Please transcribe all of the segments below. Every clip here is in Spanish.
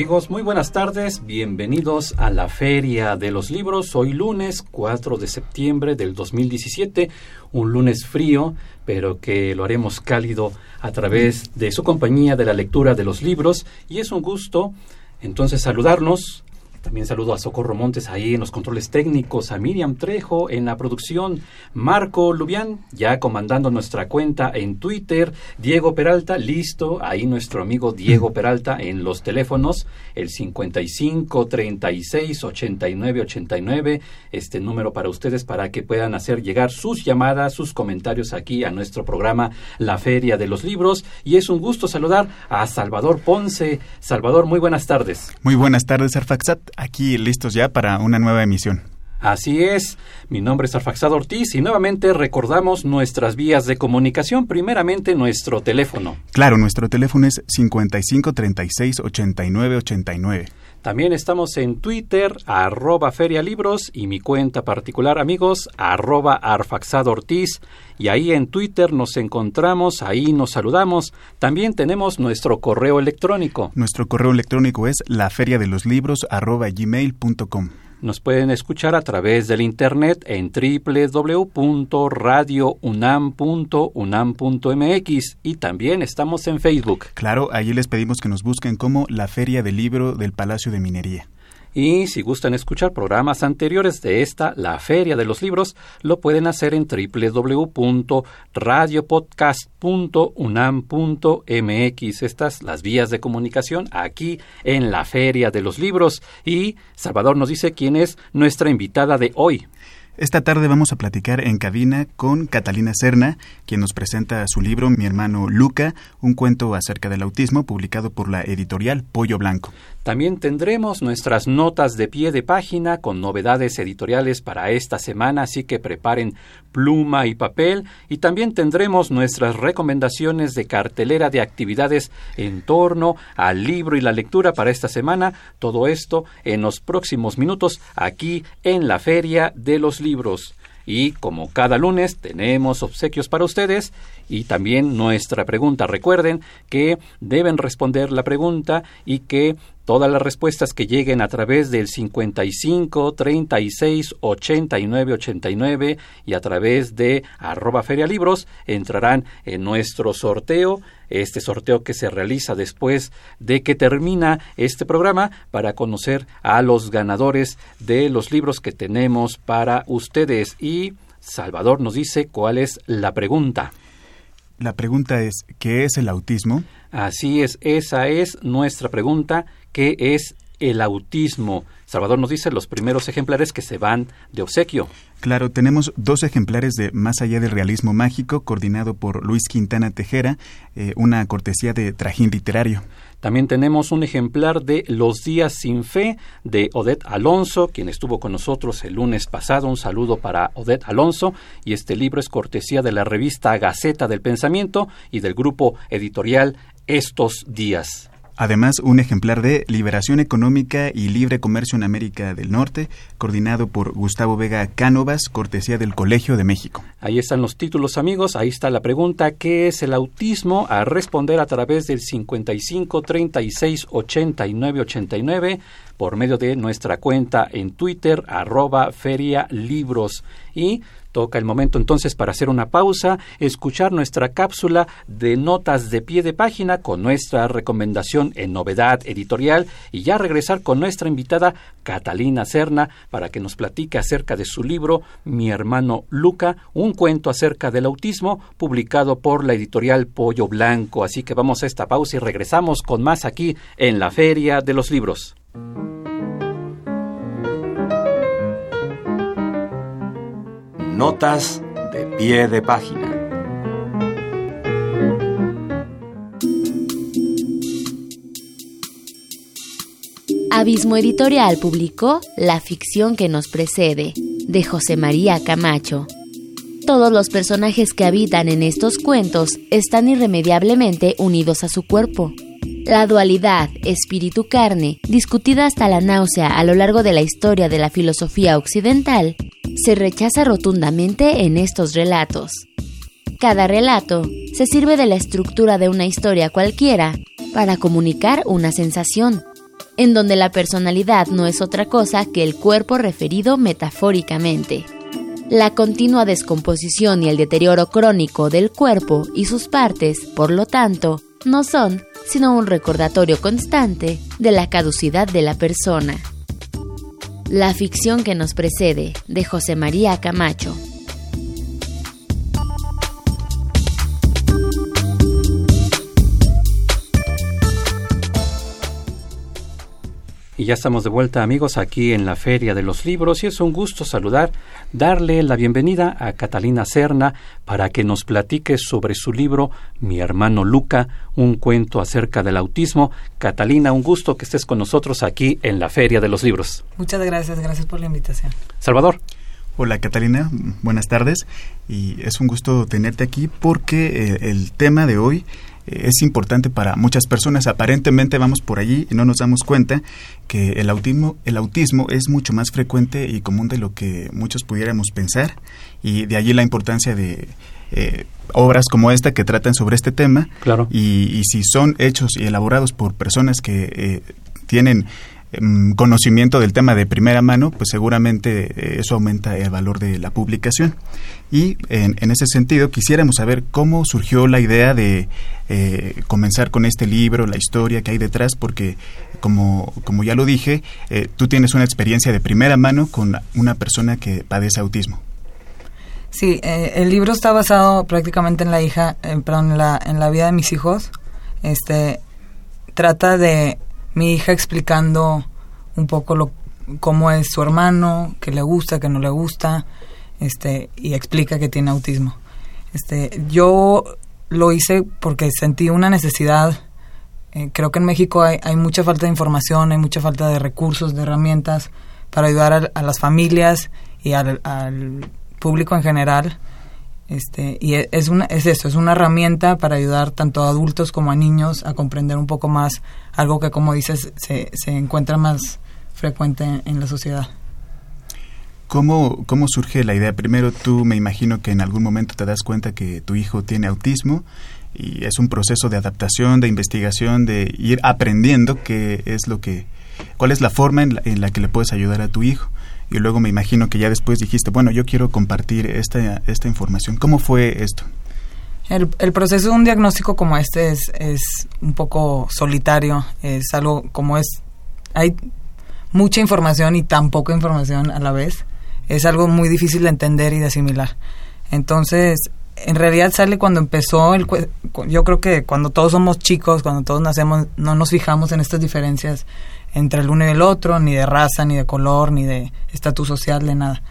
Amigos, muy buenas tardes, bienvenidos a la Feria de los Libros. Hoy lunes 4 de septiembre del 2017, un lunes frío, pero que lo haremos cálido a través de su compañía de la lectura de los libros. Y es un gusto entonces saludarnos también saludo a Socorro Montes ahí en los controles técnicos, a Miriam Trejo en la producción, Marco Lubián ya comandando nuestra cuenta en Twitter, Diego Peralta, listo, ahí nuestro amigo Diego Peralta en los teléfonos, el 55 36 89 89, este número para ustedes para que puedan hacer llegar sus llamadas, sus comentarios aquí a nuestro programa La Feria de los Libros. Y es un gusto saludar a Salvador Ponce. Salvador, muy buenas tardes. Muy buenas tardes, Arfaxat aquí listos ya para una nueva emisión. Así es, mi nombre es Arfaxado Ortiz y nuevamente recordamos nuestras vías de comunicación, primeramente nuestro teléfono. Claro, nuestro teléfono es 55 36 89 89. También estamos en Twitter, arroba ferialibros y mi cuenta particular, amigos, arroba arfaxado Ortiz. Y ahí en Twitter nos encontramos, ahí nos saludamos. También tenemos nuestro correo electrónico. Nuestro correo electrónico es laferiadeloslibros arroba gmail.com. Nos pueden escuchar a través del internet en www.radiounam.unam.mx y también estamos en Facebook. Claro, allí les pedimos que nos busquen como la Feria del Libro del Palacio de Minería. Y si gustan escuchar programas anteriores de esta, la Feria de los Libros, lo pueden hacer en www.radiopodcast.unam.mx. Estas las vías de comunicación aquí en la Feria de los Libros. Y Salvador nos dice quién es nuestra invitada de hoy. Esta tarde vamos a platicar en cabina con Catalina Serna, quien nos presenta su libro Mi hermano Luca, un cuento acerca del autismo publicado por la editorial Pollo Blanco. También tendremos nuestras notas de pie de página con novedades editoriales para esta semana, así que preparen pluma y papel y también tendremos nuestras recomendaciones de cartelera de actividades en torno al libro y la lectura para esta semana. Todo esto en los próximos minutos aquí en la Feria de los Libros. Y como cada lunes tenemos obsequios para ustedes y también nuestra pregunta. Recuerden que deben responder la pregunta y que Todas las respuestas que lleguen a través del 55 36 89 89 y a través de arroba ferialibros entrarán en nuestro sorteo, este sorteo que se realiza después de que termina este programa para conocer a los ganadores de los libros que tenemos para ustedes. Y Salvador nos dice cuál es la pregunta. La pregunta es, ¿qué es el autismo? Así es, esa es nuestra pregunta qué es el autismo. Salvador nos dice los primeros ejemplares que se van de obsequio. Claro, tenemos dos ejemplares de Más allá del realismo mágico, coordinado por Luis Quintana Tejera, eh, una cortesía de Trajín Literario. También tenemos un ejemplar de Los días sin fe de Odette Alonso, quien estuvo con nosotros el lunes pasado. Un saludo para Odette Alonso. Y este libro es cortesía de la revista Gaceta del Pensamiento y del grupo editorial Estos días. Además, un ejemplar de Liberación Económica y Libre Comercio en América del Norte, coordinado por Gustavo Vega Cánovas, cortesía del Colegio de México. Ahí están los títulos, amigos. Ahí está la pregunta: ¿qué es el autismo? A responder a través del 55 36 89 89 por medio de nuestra cuenta en Twitter, arroba Feria Libros. Y Toca el momento entonces para hacer una pausa, escuchar nuestra cápsula de notas de pie de página con nuestra recomendación en novedad editorial y ya regresar con nuestra invitada Catalina Serna para que nos platique acerca de su libro Mi hermano Luca, un cuento acerca del autismo publicado por la editorial Pollo Blanco. Así que vamos a esta pausa y regresamos con más aquí en la Feria de los Libros. Notas de pie de página. Abismo Editorial publicó La ficción que nos precede, de José María Camacho. Todos los personajes que habitan en estos cuentos están irremediablemente unidos a su cuerpo. La dualidad espíritu-carne, discutida hasta la náusea a lo largo de la historia de la filosofía occidental, se rechaza rotundamente en estos relatos. Cada relato se sirve de la estructura de una historia cualquiera para comunicar una sensación, en donde la personalidad no es otra cosa que el cuerpo referido metafóricamente. La continua descomposición y el deterioro crónico del cuerpo y sus partes, por lo tanto, no son sino un recordatorio constante de la caducidad de la persona. La ficción que nos precede, de José María Camacho. Y ya estamos de vuelta amigos aquí en la Feria de los Libros y es un gusto saludar, darle la bienvenida a Catalina Serna para que nos platique sobre su libro Mi hermano Luca, un cuento acerca del autismo. Catalina, un gusto que estés con nosotros aquí en la Feria de los Libros. Muchas gracias, gracias por la invitación. Salvador. Hola Catalina, buenas tardes y es un gusto tenerte aquí porque eh, el tema de hoy es importante para muchas personas. Aparentemente vamos por allí y no nos damos cuenta que el autismo, el autismo es mucho más frecuente y común de lo que muchos pudiéramos pensar y de allí la importancia de eh, obras como esta que tratan sobre este tema. Claro. Y, si son hechos y elaborados por personas que eh, tienen conocimiento del tema de primera mano, pues seguramente eh, eso aumenta el valor de la publicación. Y en, ese sentido quisiéramos saber cómo surgió la idea de eh, comenzar con este libro, la historia que hay detrás, porque como, como ya lo dije, eh, tú tienes una experiencia de primera mano con una persona que padece autismo. Sí, el libro está basado prácticamente en la hija, perdón, en la, en la vida de mis hijos. Este trata de mi hija explicando un poco lo, cómo es su hermano, qué le gusta, qué no le gusta, este, y explica que tiene autismo. Este, yo lo hice porque sentí una necesidad. Eh, creo que en México hay, hay, mucha falta de información, hay mucha falta de recursos, de herramientas para ayudar a, las familias y al, público en general. Este, y e, es, una, es eso, es una herramienta para ayudar tanto a adultos como a niños a comprender un poco más algo que, como dices, se, se encuentra más frecuente en la sociedad. ¿Cómo, ¿Cómo surge la idea? Primero, tú me imagino que en algún momento te das cuenta que tu hijo tiene autismo y es un proceso de adaptación, de investigación, de ir aprendiendo qué es lo que, cuál es la forma en la, que le puedes ayudar a tu hijo. Y luego me imagino que ya después dijiste, bueno, yo quiero compartir esta, esta información. ¿Cómo fue esto? El, el, proceso de un diagnóstico como este es, es un poco solitario, es algo como es, hay mucha información y tan poca información a la vez es algo muy difícil de entender y de asimilar. Entonces, en realidad sale cuando empezó el yo creo que cuando todos somos chicos, cuando todos nacemos, no nos fijamos en estas diferencias entre el uno y el otro, ni de raza, ni de color, ni de estatus social, de nada.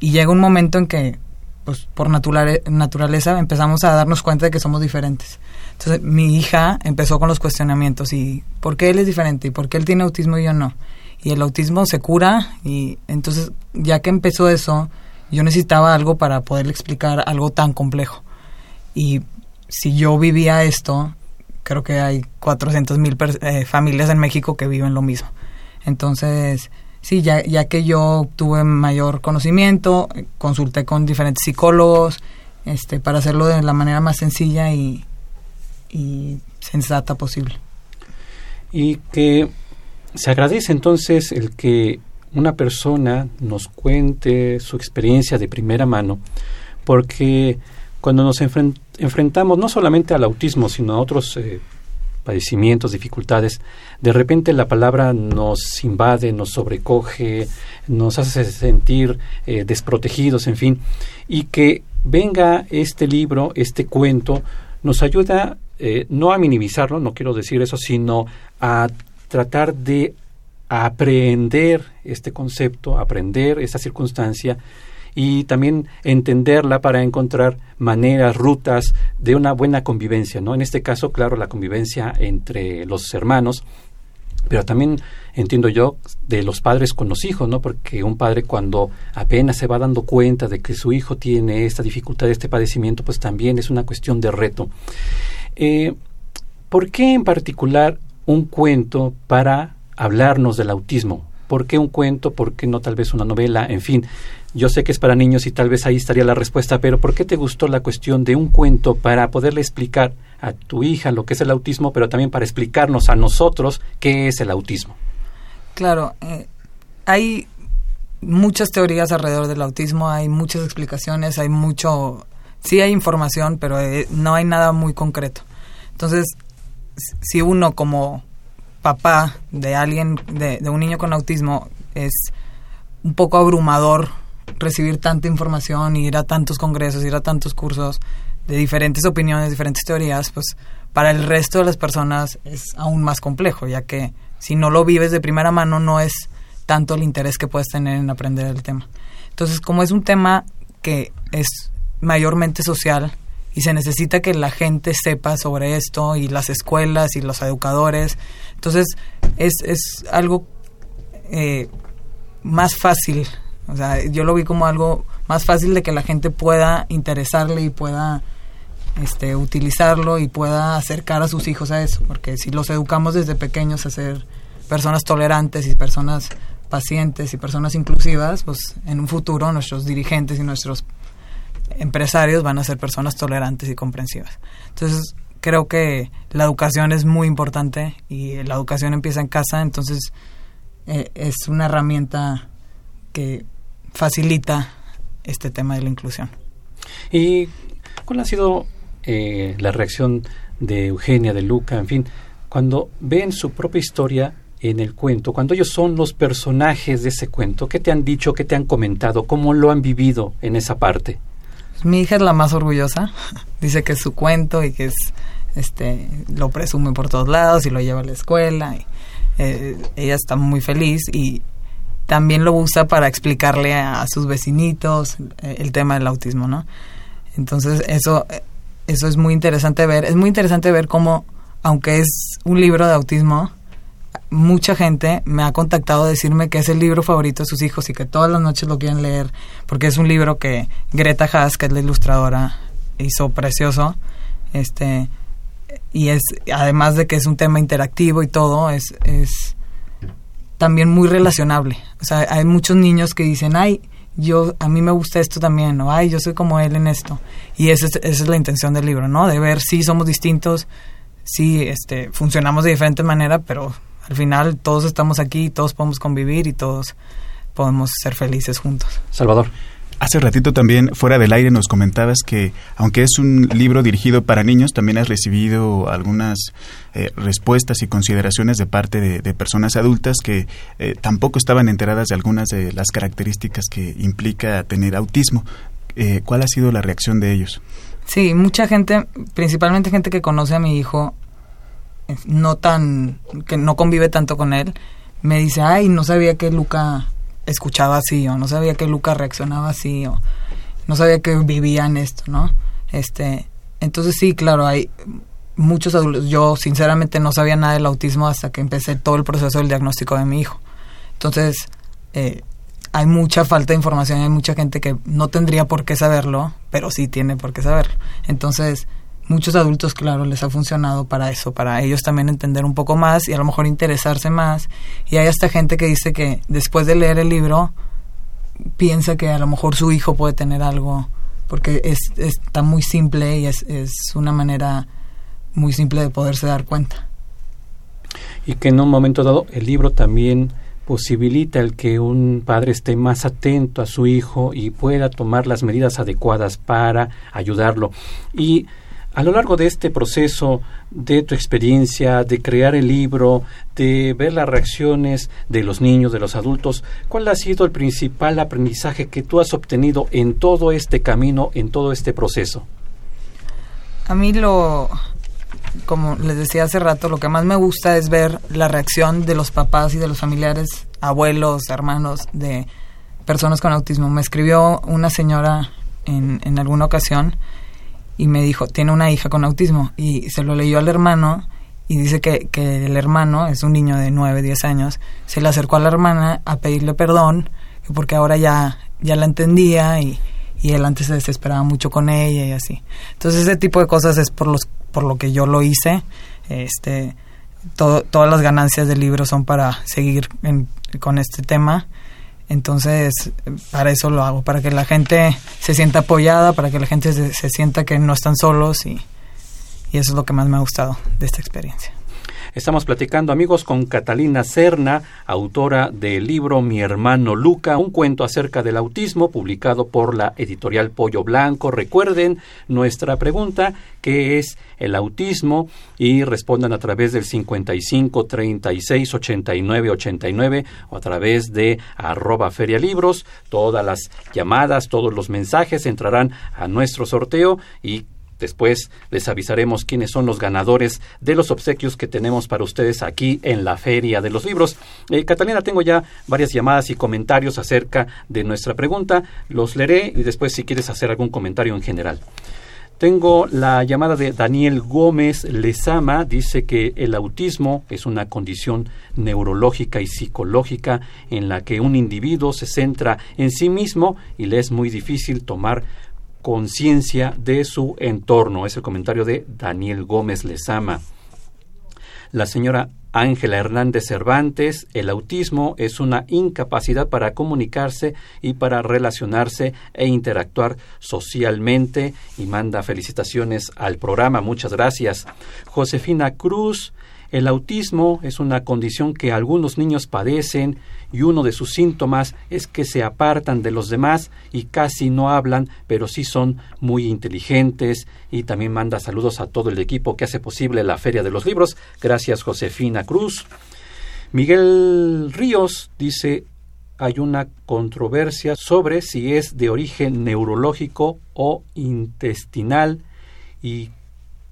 Y llega un momento en que, pues por naturaleza, empezamos a darnos cuenta de que somos diferentes. Entonces, mi hija empezó con los cuestionamientos y ¿por qué él es diferente? ¿Y por qué él tiene autismo y yo no? y el autismo se cura y entonces ya que empezó eso, yo necesitaba algo para poderle explicar algo tan complejo. Y si yo vivía esto, creo que hay 400 mil eh, familias en México que viven lo mismo. Entonces, sí, ya, ya que yo tuve mayor conocimiento, consulté con diferentes psicólogos este, para hacerlo de la manera más sencilla y, y sensata posible. Y que se agradece entonces el que una persona nos cuente su experiencia de primera mano, porque cuando nos enfrentamos no solamente al autismo, sino a otros eh, padecimientos, dificultades, de repente la palabra nos invade, nos sobrecoge, nos hace sentir eh, desprotegidos, en fin, y que venga este libro, este cuento, nos ayuda eh, no a minimizarlo, no quiero decir eso, sino a tratar de aprender este concepto, aprender esta circunstancia y también entenderla para encontrar maneras, rutas de una buena convivencia, ¿no? En este caso, claro, la convivencia entre los hermanos, pero también entiendo yo de los padres con los hijos, ¿no? Porque un padre cuando apenas se va dando cuenta de que su hijo tiene esta dificultad, este padecimiento, pues también es una cuestión de reto. Eh, ¿Por qué en particular un cuento para hablarnos del autismo? ¿Por qué un cuento? ¿Por qué no tal vez una novela? En fin, yo sé que es para niños y tal vez ahí estaría la respuesta, pero ¿por qué te gustó la cuestión de un cuento para poderle explicar a tu hija lo que es el autismo, pero también para explicarnos a nosotros qué es el autismo? Claro, eh, hay muchas teorías alrededor del autismo, hay muchas explicaciones, hay mucho, sí hay información, pero eh, no hay nada muy concreto. Entonces, si uno como papá de alguien, de, un niño con autismo, es un poco abrumador recibir tanta información, ir a tantos congresos, ir a tantos cursos de diferentes opiniones, diferentes teorías, pues para el resto de las personas es aún más complejo, ya que si no lo vives de primera mano no es tanto el interés que puedes tener en aprender el tema. Entonces, como es un tema que es mayormente social, y se necesita que la gente sepa sobre esto y las escuelas y los educadores. Entonces es, es algo eh, más fácil, o sea, yo lo vi como algo más fácil de que la gente pueda interesarle y pueda este, utilizarlo y pueda acercar a sus hijos a eso, porque si los educamos desde pequeños a ser personas tolerantes y personas pacientes y personas inclusivas, pues en un futuro nuestros dirigentes y nuestros empresarios van a ser personas tolerantes y comprensivas. Entonces, creo que la educación es muy importante y la educación empieza en casa, entonces eh, es una herramienta que facilita este tema de la inclusión. ¿Y cuál ha sido eh, la reacción de Eugenia, de Luca, en fin, cuando ven su propia historia en el cuento, cuando ellos son los personajes de ese cuento, ¿qué te han dicho, qué te han comentado, cómo lo han vivido en esa parte? Mi hija es la más orgullosa. Dice que es su cuento y que es, este, lo presume por todos lados y lo lleva a la escuela. Y, eh, ella está muy feliz y también lo usa para explicarle a, sus vecinitos eh, el tema del autismo, ¿no? Entonces eso, eso es muy interesante ver. Es muy interesante ver cómo, aunque es un libro de autismo, mucha gente me ha contactado a decirme que es el libro favorito de sus hijos y que todas las noches lo quieren leer porque es un libro que Greta Haas, que es la ilustradora, hizo precioso. Este y es además de que es un tema interactivo y todo, es es también muy relacionable. O sea, hay muchos niños que dicen, "Ay, yo a mí me gusta esto también", o "Ay, yo soy como él en esto." Y esa es, esa es la intención del libro, ¿no? De ver si somos distintos, si este funcionamos de diferente manera, pero al final todos estamos aquí, todos podemos convivir y todos podemos ser felices juntos. Salvador. Hace ratito también, fuera del aire, nos comentabas que, aunque es un libro dirigido para niños, también has recibido algunas eh, respuestas y consideraciones de parte de, personas adultas que eh, tampoco estaban enteradas de algunas de las características que implica tener autismo. Eh, ¿Cuál ha sido la reacción de ellos? Sí, mucha gente, principalmente gente que conoce a mi hijo, no tan, que no convive tanto con él, me dice, ay, no sabía que Luca escuchaba así, o no sabía que Luca reaccionaba así, o no sabía que vivía en esto, ¿no? Este, entonces sí, claro, hay muchos adultos, yo sinceramente no sabía nada del autismo hasta que empecé todo el proceso del diagnóstico de mi hijo. Entonces, eh, hay mucha falta de información, hay mucha gente que no tendría por qué saberlo, pero sí tiene por qué saberlo. Entonces, muchos adultos, claro, les ha funcionado para eso, para ellos también entender un poco más y a lo mejor interesarse más. Y hay hasta gente que dice que después de leer el libro piensa que a lo mejor su hijo puede tener algo, porque es, está muy simple y es, es una manera muy simple de poderse dar cuenta. Y que en un momento dado el libro también posibilita el que un padre esté más atento a su hijo y pueda tomar las medidas adecuadas para ayudarlo. Y a lo largo de este proceso de tu experiencia, de crear el libro, de ver las reacciones de los niños, de los adultos, ¿cuál ha sido el principal aprendizaje que tú has obtenido en todo este camino, en todo este proceso? A mí lo, como les decía hace rato, lo que más me gusta es ver la reacción de los papás y de los familiares, abuelos, hermanos de personas con autismo. Me escribió una señora en, en alguna ocasión y me dijo, tiene una hija con autismo y se lo leyó al hermano y dice que, que el hermano es un niño de 9, 10 años, se le acercó a la hermana a pedirle perdón porque ahora ya, ya la entendía y, y él antes se desesperaba mucho con ella y así. Entonces ese tipo de cosas es por los por lo que yo lo hice. Este todas las ganancias del libro son para seguir con este tema entonces, para eso lo hago, para que la gente se sienta apoyada, para que la gente se, sienta que no están solos y, y eso es lo que más me ha gustado de esta experiencia. Estamos platicando, amigos, con Catalina Serna, autora del libro Mi hermano Luca, un cuento acerca del autismo, publicado por la editorial Pollo Blanco. Recuerden nuestra pregunta, ¿qué es el autismo? Y respondan a través del 55 36 89 89 o a través de arroba ferialibros. Todas las llamadas, todos los mensajes entrarán a nuestro sorteo y Después les avisaremos quiénes son los ganadores de los obsequios que tenemos para ustedes aquí en la Feria de los Libros. Eh, Catalina, tengo ya varias llamadas y comentarios acerca de nuestra pregunta. Los leeré y después si quieres hacer algún comentario en general. Tengo la llamada de Daniel Gómez Lezama. Dice que el autismo es una condición neurológica y psicológica en la que un individuo se centra en sí mismo y le es muy difícil tomar conciencia de su entorno. Es el comentario de Daniel Gómez Lezama. La señora Ángela Hernández Cervantes, el autismo es una incapacidad para comunicarse y para relacionarse e interactuar socialmente y manda felicitaciones al programa. Muchas gracias. Josefina Cruz, el autismo es una condición que algunos niños padecen y uno de sus síntomas es que se apartan de los demás y casi no hablan, pero sí son muy inteligentes y también manda saludos a todo el equipo que hace posible la Feria de los Libros. Gracias Josefina Cruz. Miguel Ríos dice hay una controversia sobre si es de origen neurológico o intestinal y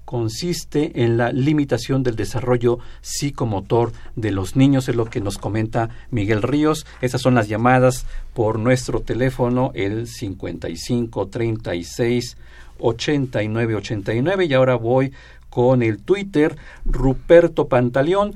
consiste en la limitación del desarrollo psicomotor de los niños, es lo que nos comenta Miguel Ríos. Esas son las llamadas por nuestro teléfono, el 55 36 89 89. Y ahora voy con el Twitter, Ruperto Pantaleón.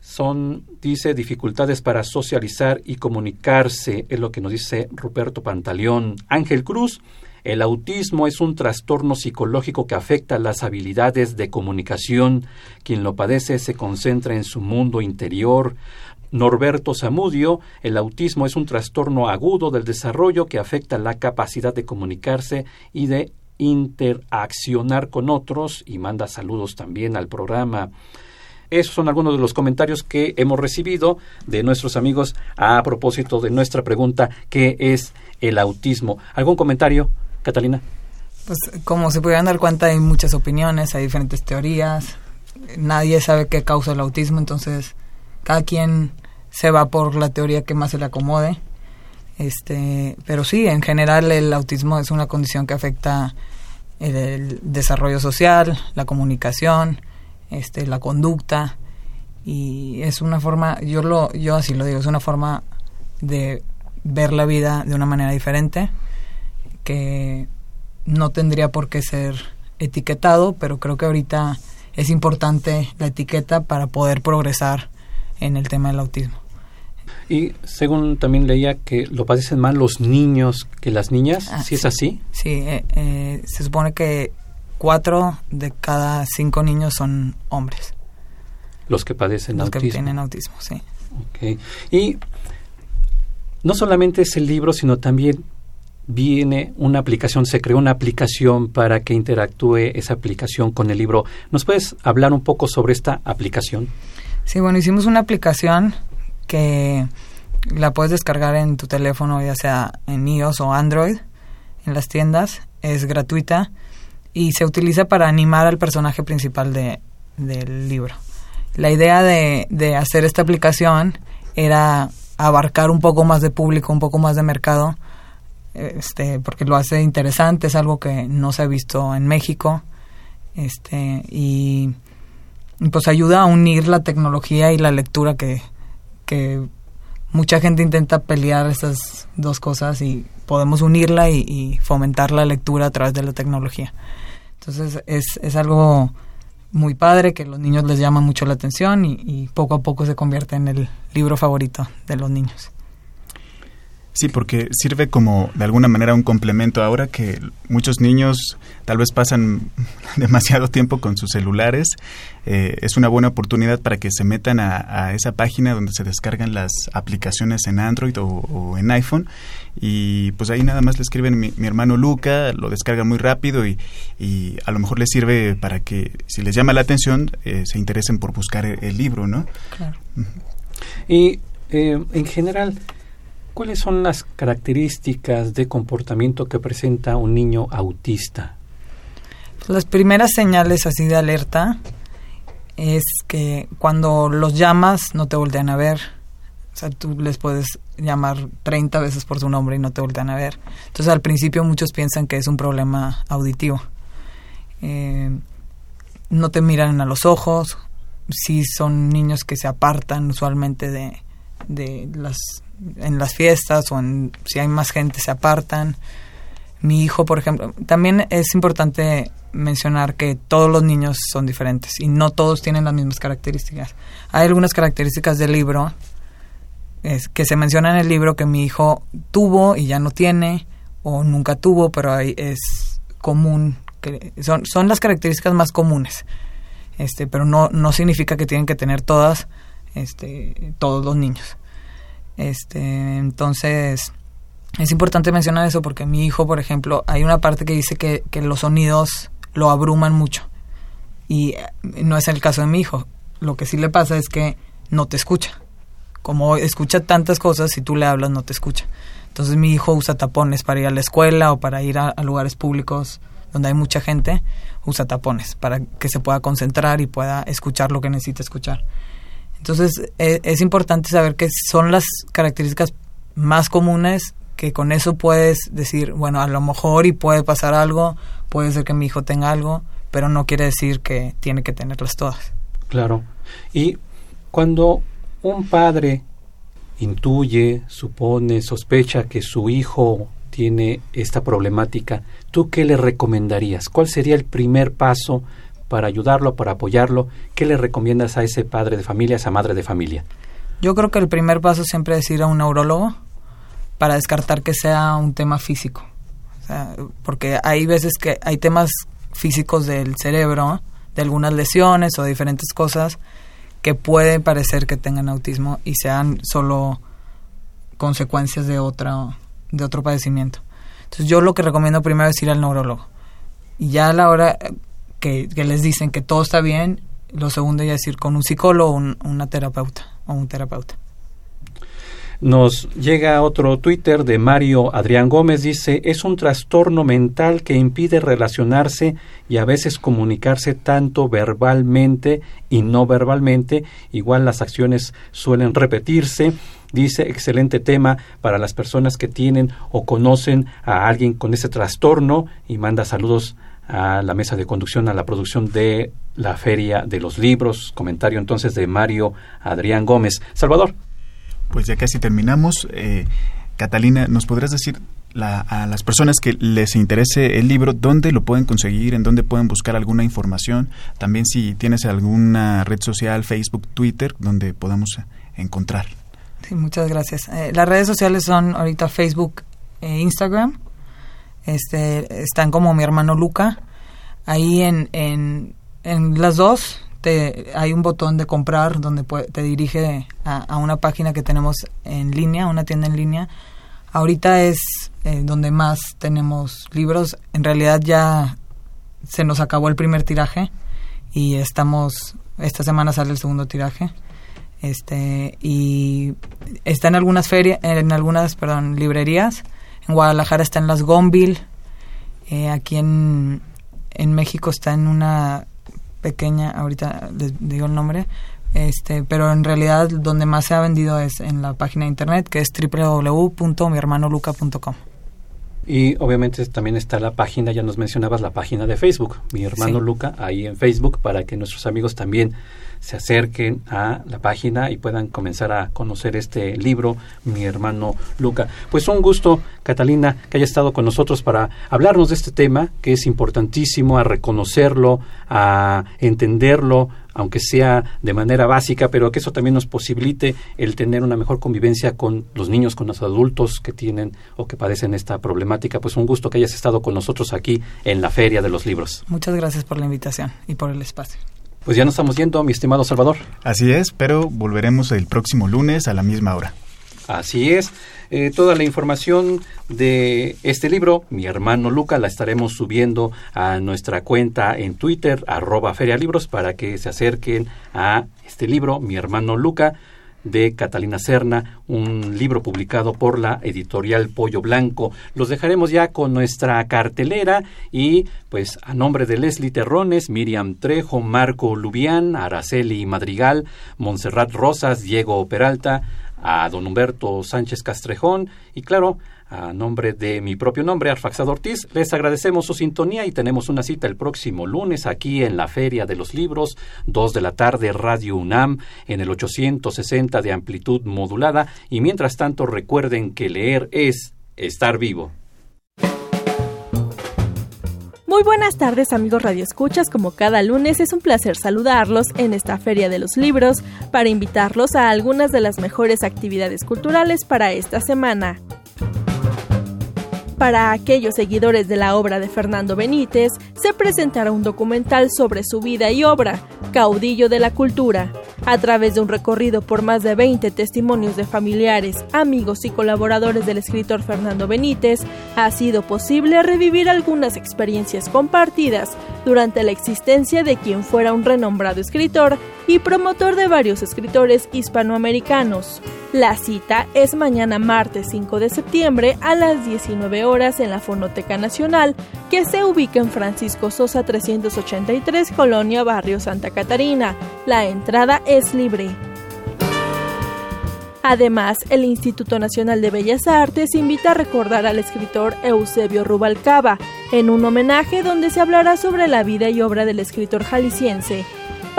Son, dice, dificultades para socializar y comunicarse, es lo que nos dice Ruperto Pantaleón. Ángel Cruz, el autismo es un trastorno psicológico que afecta las habilidades de comunicación. Quien lo padece se concentra en su mundo interior. Norberto Zamudio, el autismo es un trastorno agudo del desarrollo que afecta la capacidad de comunicarse y de interaccionar con otros y manda saludos también al programa. Esos son algunos de los comentarios que hemos recibido de nuestros amigos a propósito de nuestra pregunta ¿qué es el autismo? ¿Algún comentario? Catalina. Pues como se pudieran dar cuenta hay muchas opiniones, hay diferentes teorías, nadie sabe qué causa el autismo, entonces cada quien se va por la teoría que más se le acomode. Este, pero sí, en general el autismo es una condición que afecta el, desarrollo social, la comunicación, este, la conducta y es una forma, yo lo, yo así lo digo, es una forma de ver la vida de una manera diferente que no tendría por qué ser etiquetado, pero creo que ahorita es importante la etiqueta para poder progresar en el tema del autismo. Y según también leía que lo padecen más los niños que las niñas, ah, ¿sí, es así? Sí, eh, eh, se supone que cuatro de cada cinco niños son hombres. Los que padecen los autismo. Los que tienen autismo, sí. Y no solamente es el libro, sino también viene una aplicación, se creó una aplicación para que interactúe esa aplicación con el libro. ¿Nos puedes hablar un poco sobre esta aplicación? Sí, bueno, hicimos una aplicación que La puedes descargar en tu teléfono, ya sea en iOS o Android, en las tiendas. Es gratuita y se utiliza para animar al personaje principal de, del libro. La idea de, de hacer esta aplicación era abarcar un poco más de público, un poco más de mercado, este, porque lo hace interesante, es algo que no se ha visto en México, este, y, pues ayuda a unir la tecnología y la lectura que, que mucha gente intenta pelear estas dos cosas y podemos unirla y, fomentar la lectura a través de la tecnología. Entonces es, es algo muy padre que los niños les llama mucho la atención y poco a poco se convierte en el libro favorito de los niños. Sí, porque sirve como de alguna manera un complemento ahora que muchos niños tal vez pasan demasiado tiempo con sus celulares. Eh, es una buena oportunidad para que se metan a, esa página donde se descargan las aplicaciones en Android o, en iPhone y pues ahí nada más le escriben mi, hermano Luca, lo descargan muy rápido y, y, a lo mejor les sirve para que si les llama la atención eh, se interesen por buscar el, el libro, ¿no? Claro. Y eh, en general ¿Cuáles son las características de comportamiento que presenta un niño autista? Las primeras señales así de alerta es que cuando los llamas no te voltean a ver. O sea, tú les puedes llamar 30 veces por su nombre y no te voltean a ver. Entonces al principio muchos piensan que es un problema auditivo. Eh, no te miran a los ojos. Si son niños que se apartan usualmente de, de las en las fiestas o en, si hay más gente se apartan. Mi hijo, por ejemplo, también es importante mencionar que todos los niños son diferentes y no todos tienen las mismas características. Hay algunas características del libro que se menciona en el libro que mi hijo tuvo y ya no tiene o nunca tuvo, pero hay, es común que son, son las características más comunes. Este, pero no, no significa que tienen que tener todas este, todos los niños. Este, entonces, es importante mencionar eso porque mi hijo, por ejemplo, hay una parte que dice que, los sonidos lo abruman mucho. Y eh, no es el caso de mi hijo. Lo que sí le pasa es que no te escucha. Como escucha tantas cosas, si tú le hablas no te escucha. Entonces mi hijo usa tapones para ir a la escuela o para ir a, lugares públicos donde hay mucha gente, usa tapones para que se pueda concentrar y pueda escuchar lo que necesita escuchar. Entonces e, es importante saber que son las características más comunes que con eso puedes decir, bueno, a lo mejor y puede pasar algo, puede ser que mi hijo tenga algo, pero no quiere decir que tiene que tenerlas todas. Claro. Y cuando un padre intuye, supone, sospecha que su hijo tiene esta problemática, ¿tú qué le recomendarías? ¿Cuál sería el primer paso para ayudarlo, para apoyarlo? ¿Qué le recomiendas a ese padre de familia, a esa madre de familia? Yo creo que el primer paso siempre es ir a un neurólogo para descartar que sea un tema físico. porque hay veces que hay temas físicos del cerebro, de algunas lesiones o diferentes cosas que puede parecer que tengan autismo y sean solo consecuencias de otra de otro padecimiento. Entonces yo lo que recomiendo primero es ir al neurólogo. Y ya a la hora que, les dicen que todo está bien, lo segundo es ir con un psicólogo o una terapeuta o un terapeuta. Nos llega otro Twitter de Mario Adrián Gómez, dice, es un trastorno mental que impide relacionarse y a veces comunicarse tanto verbalmente y no verbalmente, igual las acciones suelen repetirse. Dice, excelente tema para las personas que tienen o conocen a alguien con ese trastorno y manda saludos a la mesa de conducción, a la producción de la Feria de los Libros. Comentario entonces de Mario Adrián Gómez. Salvador. Pues ya casi terminamos. Eh, Catalina, ¿nos podrás decir a las personas que les interese el libro dónde lo pueden conseguir, en dónde pueden buscar alguna información? También si tienes alguna red social, Facebook, Twitter, donde podamos encontrar. Sí, muchas gracias. Eh, las redes sociales son ahorita Facebook e Instagram este, están como mi hermano Luca. Ahí en, en, en las dos te, hay un botón de comprar donde te dirige a, una página que tenemos en línea, una tienda en línea. Ahorita es eh, donde más tenemos libros. En realidad ya se nos acabó el primer tiraje y estamos, esta semana sale el segundo tiraje. Este, y está en algunas ferias, en algunas, perdón, librerías. En Guadalajara está en las Gonville. Eh, aquí en, en México está en una pequeña, ahorita les digo el nombre, este, pero en realidad donde más se ha vendido es en la página de internet que es www.mihermanoluca.com. Y obviamente también está la página, ya nos mencionabas la página de Facebook, mi hermano Luca, ahí en Facebook, para que nuestros amigos también se acerquen a la página y puedan comenzar a conocer este libro, mi hermano Luca. Pues un gusto, Catalina, que haya estado con nosotros para hablarnos de este tema, que es importantísimo, a reconocerlo, a entenderlo, aunque sea de manera básica, pero que eso también nos posibilite el tener una mejor convivencia con los niños, con los adultos que tienen o que padecen esta problemática. Pues un gusto que hayas estado con nosotros aquí en la Feria de los Libros. Muchas gracias por la invitación y por el espacio. Pues ya nos estamos yendo, mi estimado Salvador. Así es, pero volveremos el próximo lunes a la misma hora. Así es. Eh, toda la información de este libro, mi hermano Luca, la estaremos subiendo a nuestra cuenta en Twitter, arroba ferialibros, para que se acerquen a este libro, mi hermano Luca de Catalina Serna, un libro publicado por la editorial Pollo Blanco. Los dejaremos ya con nuestra cartelera y pues a nombre de Leslie Terrones, Miriam Trejo, Marco Lubián, Araceli Madrigal, Montserrat Rosas, Diego Peralta, a don Humberto Sánchez Castrejón y claro, a nombre de mi propio nombre, Arfaxado Ortiz, les agradecemos su sintonía y tenemos una cita el próximo lunes aquí en la Feria de los Libros, 2 de la tarde, Radio UNAM, en el 860 de amplitud modulada. Y mientras tanto, recuerden que leer es estar vivo. Muy buenas tardes amigos radioescuchas, como cada lunes es un placer saludarlos en esta Feria de los Libros para invitarlos a algunas de las mejores actividades culturales para esta semana. Para aquellos seguidores de la obra de Fernando Benítez, se presentará un documental sobre su vida y obra, Caudillo de la Cultura. A través de un recorrido por más de 20 testimonios de familiares, amigos y colaboradores del escritor Fernando Benítez, ha sido posible revivir algunas experiencias compartidas durante la existencia de quien fuera un renombrado escritor y promotor de varios escritores hispanoamericanos. La cita es mañana martes 5 de septiembre a las 19 horas en la Fonoteca Nacional, que se ubica en Francisco Sosa 383, Colonia Barrio Santa Catarina. La entrada es libre. Además, el Instituto Nacional de Bellas Artes invita a recordar al escritor Eusebio Rubalcaba, en un homenaje donde se hablará sobre la vida y obra del escritor jalisciense.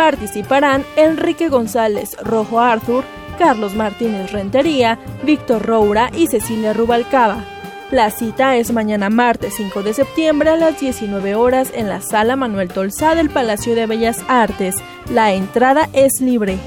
Participarán Enrique González Rojo Arthur, Carlos Martínez Rentería, Víctor Roura y Cecilia Rubalcaba. La cita es mañana martes 5 de septiembre a las 19 horas en la sala Manuel Tolsá del Palacio de Bellas Artes. La entrada es libre.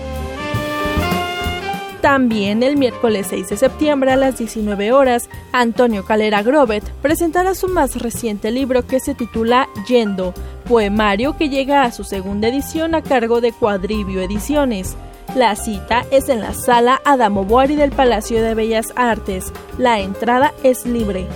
También el miércoles 6 de septiembre a las 19 horas, Antonio Calera Grobet presentará su más reciente libro que se titula Yendo, poemario que llega a su segunda edición a cargo de Cuadribio Ediciones. La cita es en la sala Adamo Boari del Palacio de Bellas Artes. La entrada es libre.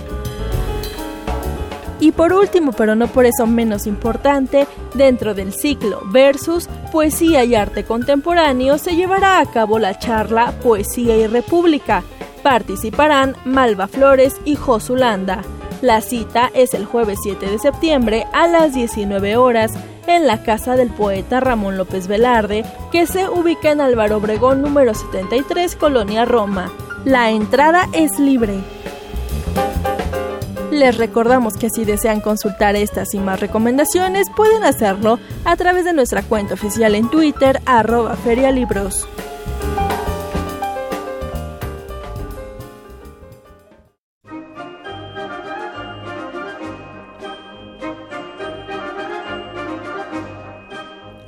Y por último, pero no por eso menos importante, dentro del ciclo Versus, Poesía y Arte Contemporáneo se llevará a cabo la charla Poesía y República. Participarán Malva Flores y Josulanda. La cita es el jueves 7 de septiembre a las 19 horas en la casa del poeta Ramón López Velarde, que se ubica en Álvaro Obregón número 73, Colonia Roma. La entrada es libre. Les recordamos que si desean consultar estas y más recomendaciones, pueden hacerlo a través de nuestra cuenta oficial en Twitter, arroba ferialibros.